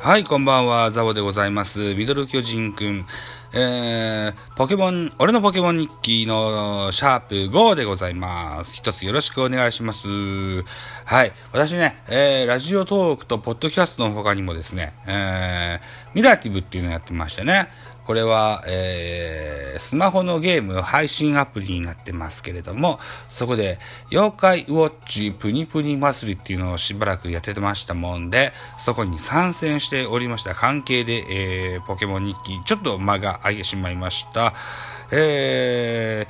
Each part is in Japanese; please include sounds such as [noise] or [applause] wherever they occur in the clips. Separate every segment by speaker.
Speaker 1: はい、こんばんは、ザボでございます。ミドル巨人くん。えー、ポケモン、俺のポケモン日記のシャープ5でございます。一つよろしくお願いします。はい。私ね、えー、ラジオトークとポッドキャストの他にもですね、えー、ミラティブっていうのをやってましてね、これは、えー、スマホのゲーム配信アプリになってますけれども、そこで、妖怪ウォッチプニプニ祭りっていうのをしばらくやってましたもんで、そこに参戦しておりました関係で、えー、ポケモン日記、ちょっと間が空いてしまいました。え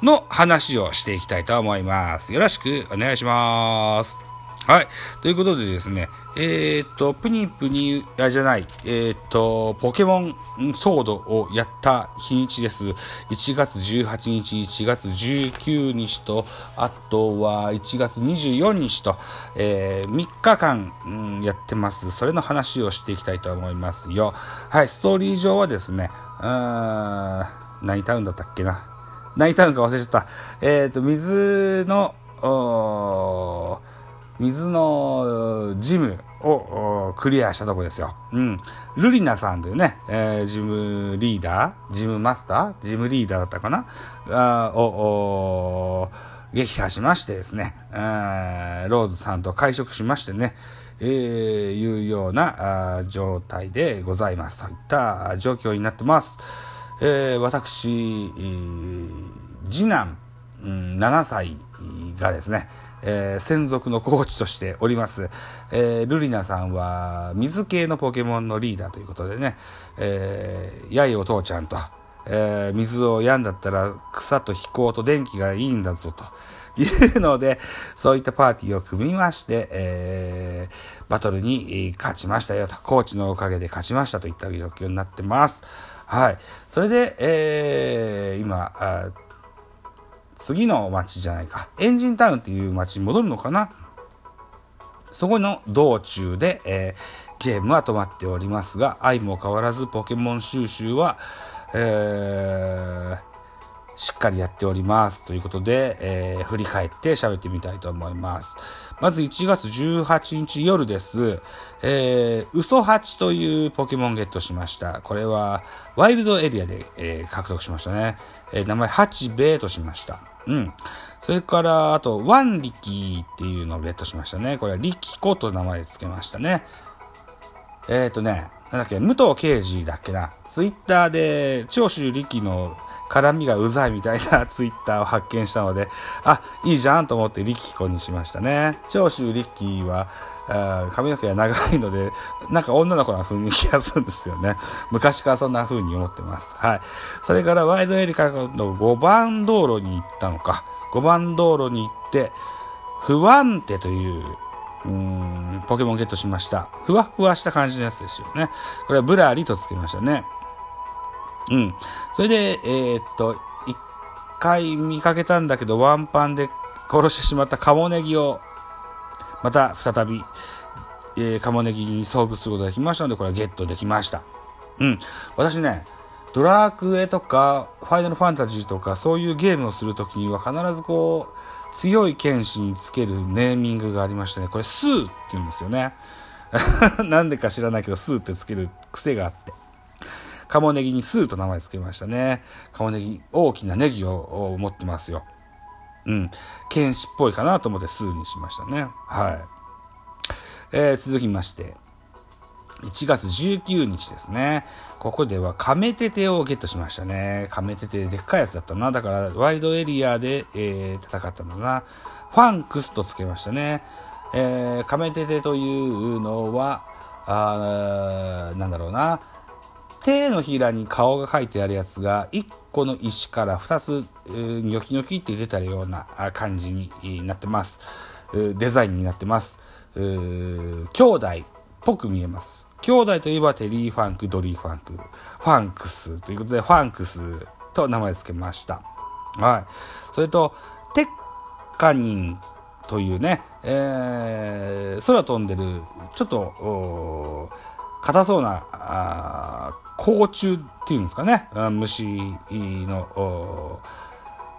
Speaker 1: ー、の話をしていきたいと思います。よろしくお願いします。はい。ということでですね、えー、っと、プニプニ、あ、じゃない、えー、っと、ポケモンソードをやった日にちです。1月18日、1月19日と、あとは1月24日と、えー、3日間、うん、やってます。それの話をしていきたいと思いますよ。はい、ストーリー上はですね、うーん、何タウンだったっけな。何タウンか忘れちゃった。え、っと、水の、水のジムをクリアしたとこですよ。うん。ルリナさんというね、えー、ジムリーダージムマスタージムリーダーだったかな？あを、撃破しましてですね、ー、ローズさんと会食しましてね、えー、いうような状態でございますといった状況になってます。えー、私、次男、うん、7歳がですね、えー、専属のコーチとしております。えー、ルリナさんは水系のポケモンのリーダーということでね、えー、やいお父ちゃんと、えー、水をやんだったら草と飛行と電気がいいんだぞと。いうので、そういったパーティーを組みまして、えー、バトルに勝ちましたよと、コーチのおかげで勝ちましたといった状況になってます。はい。それで、えー、今、次の街じゃないか、エンジンタウンっていう街に戻るのかな？そこの道中で、えー、ゲームは止まっておりますが、愛も変わらずポケモン収集は、えー、しっかりやっております。ということで、えー、振り返って喋ってみたいと思います。まず1月18日夜です。えー、嘘八というポケモンゲットしました。これは、ワイルドエリアで、えー、獲得しましたね。えー、名前、八兵衛としました。うん。それから、あと、ワンリキっていうのをゲットしましたね。これはリキコと名前付けましたね。えっ、ー、とね、なんだっけ、武藤刑事だっけな。ツイッターで、長州力の絡みがうざいみたいな [laughs] ツイッターを発見したので、あ、いいじゃんと思って力子にしましたね。長州力は、髪の毛が長いので、なんか女の子な雰囲気がするんですよね。昔からそんな風に思ってます。はい。それからワイドエリカの5番道路に行ったのか。5番道路に行って、不安定という、うん、ポケモンゲットしました。ふわふわした感じのやつですよね。これはブラリとつけましたね。うん。それで、えー、っと、一回見かけたんだけど、ワンパンで殺してしまったカモネギを、また再び、えー、カモネギに遭遇することができましたので、これはゲットできました。うん。私ね、ドラクエとか、ファイナルファンタジーとか、そういうゲームをするときには必ずこう、強い剣士につけるネーミングがありましてね、これスーって言うんですよね。[laughs] なんでか知らないけど、スーってつける癖があって。カモネギにスーと名前付けましたね。カモネギ、大きなネギを持ってますよ。うん。剣士っぽいかなと思ってスーにしましたね。はい。えー、続きまして、1月19日ですね。ここではカメテテをゲットしましたね。カメテテでっかいやつだったな。だからワイドエリアで、えー、戦ったんだな。ファンクスとつけましたね。えー、カメテテというのは、あなんだろうな。手のひらに顔が描いてあるやつが1個の石から2つ、ニョキニョキって出たような感じになってます。デザインになってます。兄弟っぽく見えます。兄弟といえばテリー・ファンク、ドリー・ファンク、ファンクスということで、ファンクスと名前付けました。はい。それと、テッカニンというね、えー、空飛んでる、ちょっと、硬そうな、甲虫っていうんですかね、虫の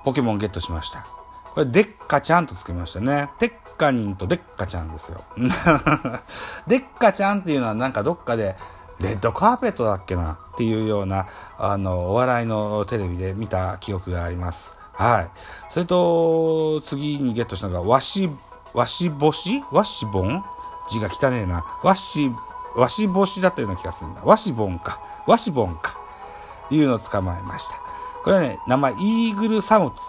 Speaker 1: ポケモンゲットしました。これ、デッカちゃんとつけましたね。テッカニンとデッカちゃんですよ。[laughs] デッカちゃんっていうのはなんかどっかで、レッドカーペットだっけなっていうような、あの、お笑いのテレビで見た記憶があります。はい。それと、次にゲットしたのが、わし、わしぼし？わしぼん？字が汚ねえな。わし、わしぼしだったような気がするんだ。わしぼんか。わしぼんか。いうのを捕まえました。これはね、名前、イーグルサムツ。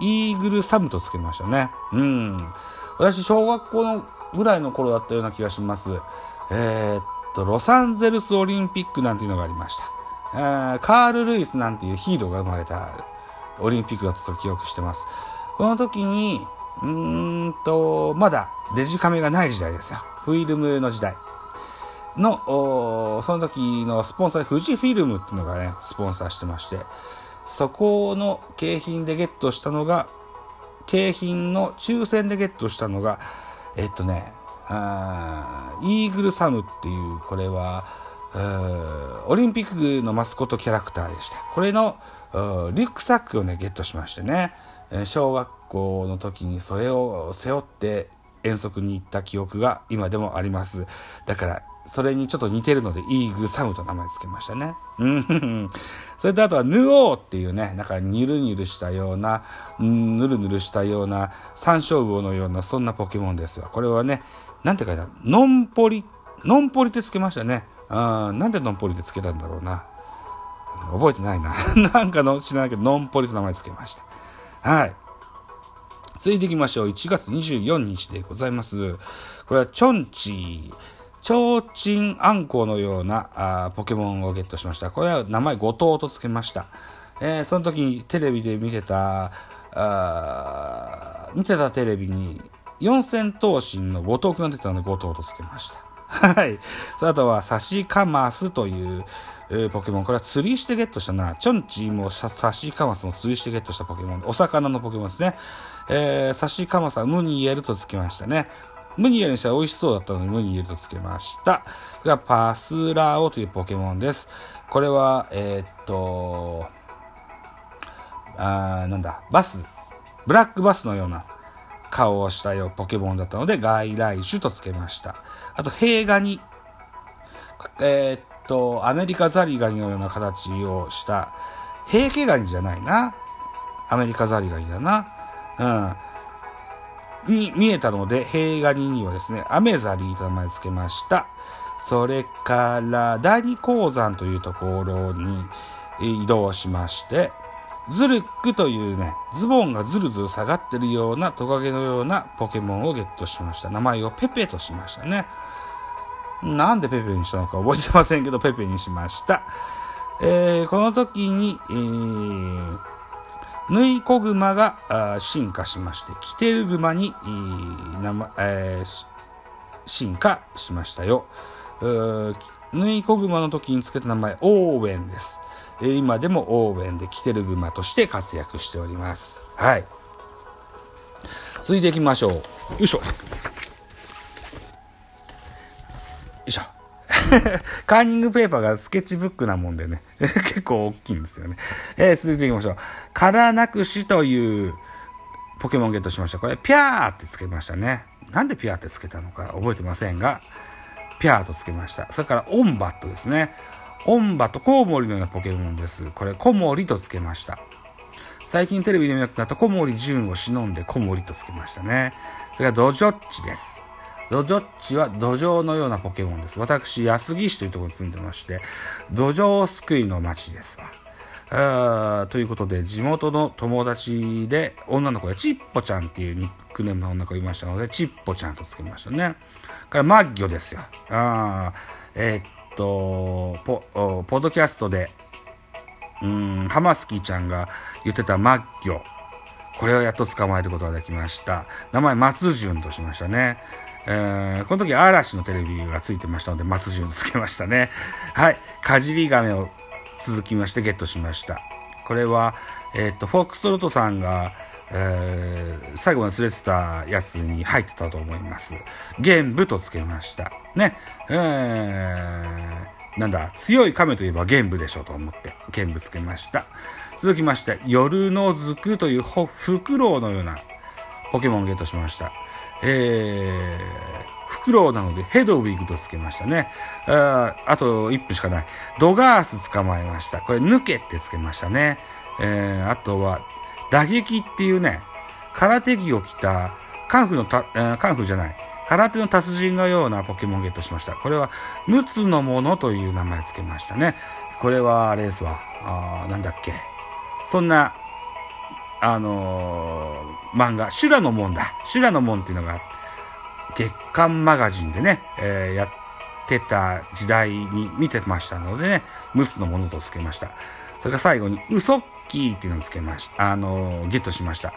Speaker 1: イーグルサムとつけましたね。うん。私、小学校のぐらいの頃だったような気がします。えー、っと、ロサンゼルスオリンピックなんていうのがありました。えー、カール・ルイスなんていうヒーローが生まれたオリンピックだったと記憶してます。この時に、うーんと、まだデジカメがない時代ですよ。フィルムの時代。の、その時のスポンサー、富士フィルムっていうのがね、スポンサーしてまして、そこの景品でゲットしたのが、景品の抽選でゲットしたのが、えっとね、あイーグルサムっていう、これは、オリンピックのマスコットキャラクターでした。これのリュックサックをね、ゲットしましてね、小学校の時にそれを背負って遠足に行った記憶が今でもあります。だから、それにちょっと似てるので、イーグサムと名前付けましたね。うん。[laughs] それとあとは、ヌオーっていうね、なんかニュルニュルしたような、ぬるぬるしたような、山椒魚のような、そんなポケモンですよ。これはね、なんて書いてあるノンポリ、ノンポリって付けましたね。あなんでノンポリって付けたんだろうな。覚えてないな。[laughs] なんかの知らないけど、ノンポリと名前付けました。はい。続いていきましょう。1月24日でございます。これはチョンチー。チョウチンアンコウのようなあポケモンをゲットしました。これは名前後藤と付けました。えー、その時にテレビで見てた、あ見てたテレビに四千頭身の後藤くんが出てたので後藤と付けました。[laughs] はい。あとはサシカマスという、えー、ポケモン。これは釣りしてゲットしたな。チョンチーもサシカマスも釣りしてゲットしたポケモン。お魚のポケモンですね。えー、サシカマスはムニエルと付けましたね。ムニエルにしたら美味しそうだったのでムニエルと付けました。それからパスラオというポケモンです。これは、えー、っと、あなんだ、バス、ブラックバスのような顔をしたよポケモンだったので外来種と付けました。あと、ヘイガニ。えー、っと、アメリカザリガニのような形をした、ヘイケガニじゃないな。アメリカザリガニだな。うん。に見えたので、平ガニにはですね、アメザリーと名前付けました。それから、第二鉱山というところに移動しまして、ズルックというね、ズボンがズルズル下がってるようなトカゲのようなポケモンをゲットしました。名前をペペとしましたね。なんでペペにしたのか覚えてませんけど、ペペにしました。えー、この時に、えー、縫い子熊が進化しまして、キテルグマに、えー、進化しましたよ。縫い子熊の時につけた名前、オーウェンです。今でもオーウェンでキテルグマとして活躍しております。はい。続いていきましょう。よいしょ。[laughs] カーニングペーパーがスケッチブックなもんでね、[laughs] 結構大きいんですよね。えー、続いていきましょう。カラナクシというポケモンゲットしました。これ、ピャーってつけましたね。なんでピャーってつけたのか覚えてませんが、ピャーとつけました。それから、オンバットですね。オンバット、コウモリのようなポケモンです。これ、コモリとつけました。最近テレビで見なくなったコモリジュンを忍んでコモリとつけましたね。それからドジョッチです。ドジョッチは土壌のようなポケモンです。私、安来市というところに住んでまして、土壌すくいの町ですわ。ということで、地元の友達で、女の子でチッポちゃんっていうニックネームの女の子がいましたので、チッポちゃんとつけましたね。からマッギョですよ。あえー、っとポ、ポッドキャストで、うん、ハマスキーちゃんが言ってたマッギョ。これをやっと捕まえることができました。名前、松潤としましたね。えー、この時嵐のテレビがついてましたので、松潤つけましたね。はい。かじり亀を続きましてゲットしました。これは、えっ、と、フォックストロトさんが、えー、最後まで連れてたやつに入ってたと思います。玄武とつけました。ね。えー、なんだ、強い亀といえば玄武でしょうと思って、玄武つけました。続きまして、夜のずくというフクロウのようなポケモンをゲットしました。えー、フクロウなのでヘドウィグとつけましたね。ああと1分しかない。ドガース捕まえました。これ抜けってつけましたね。えー、あとは、打撃っていうね、空手着を着た、カンフのた、カンフじゃない。空手の達人のようなポケモンゲットしました。これは、陸奥のものという名前つけましたね。これは、あれですわ。あなんだっけ。そんな、あのー、漫画、修羅の門だ。修羅の門っていうのが、月刊マガジンでね、えー、やってた時代に見てましたのでね、陸奥のものとつけました。それから最後に、ウソッキーっていうのをつけました。あのー、ゲットしました。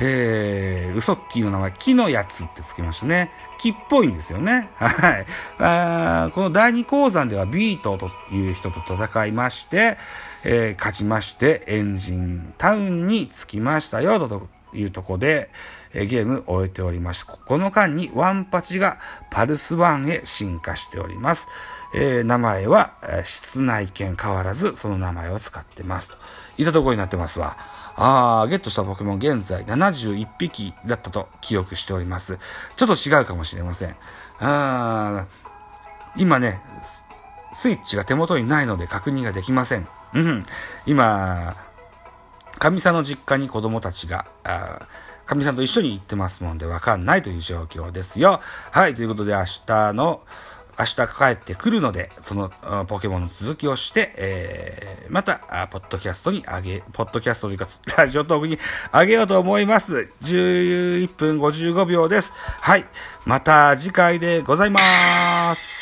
Speaker 1: えー、ウソッキーの名前、木のやつってつけましたね。木っぽいんですよね。[laughs] はい。あこの第二鉱山ではビートという人と戦いまして、えー、勝ちまして、エンジンタウンに着きましたよ、というとこで、えー、ゲームを終えております。この間にワンパチがパルスワンへ進化しております。えー、名前は、え室内犬変わらずその名前を使ってます。といったところになってますわ。あー、ゲットしたポケモン現在71匹だったと記憶しております。ちょっと違うかもしれません。あー、今ね、スイッチが手元にないので確認ができません。うん。今、神さんの実家に子供たちが、神さんと一緒に行ってますもんでわかんないという状況ですよ。はい、ということで明日の明日帰ってくるので、そのポケモンの続きをして、えー、また、ポッドキャストにあげ、ポッドキャストというか、ラジオトークにあげようと思います。11分55秒です。はい。また次回でございます。